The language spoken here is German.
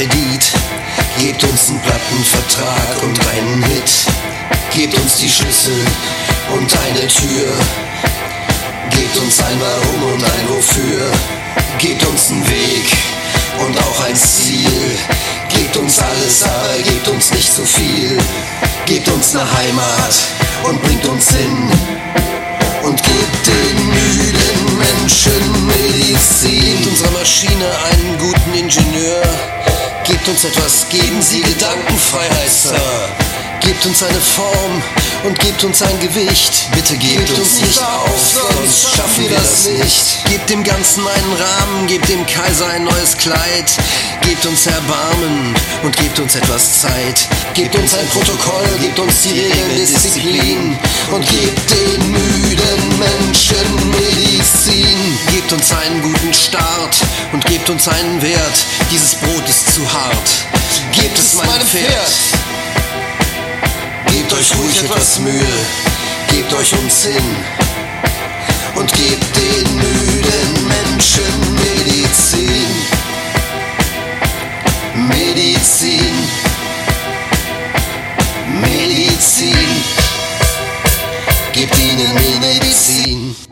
Kredit. Gebt uns einen Plattenvertrag und einen Hit. Gebt uns die Schlüssel und eine Tür. Gebt uns ein Warum und ein Wofür. Gebt uns einen Weg und auch ein Ziel. Gebt uns alles, aber gebt uns nicht zu viel. Gebt uns eine Heimat und bringt uns hin. Maschine einen guten Ingenieur. Gebt uns etwas, geben Sie Gedankenfreiheit, Sir. Gebt uns eine Form und gebt uns ein Gewicht. Bitte gebt, gebt uns nicht auf, sonst schaffen wir das nicht. Gebt dem Ganzen einen Rahmen, gebt dem Kaiser ein neues Kleid. Gebt uns Erbarmen und gebt uns etwas Zeit. Gebt uns ein Protokoll, gebt uns die Regeln, Disziplin und gebt den gebt uns einen Wert. Dieses Brot ist zu hart. Gebt es meinem Pferd. Gebt euch ruhig etwas Mühe, gebt euch uns hin und gebt den müden Menschen Medizin. Medizin. Medizin. Gebt ihnen Medizin.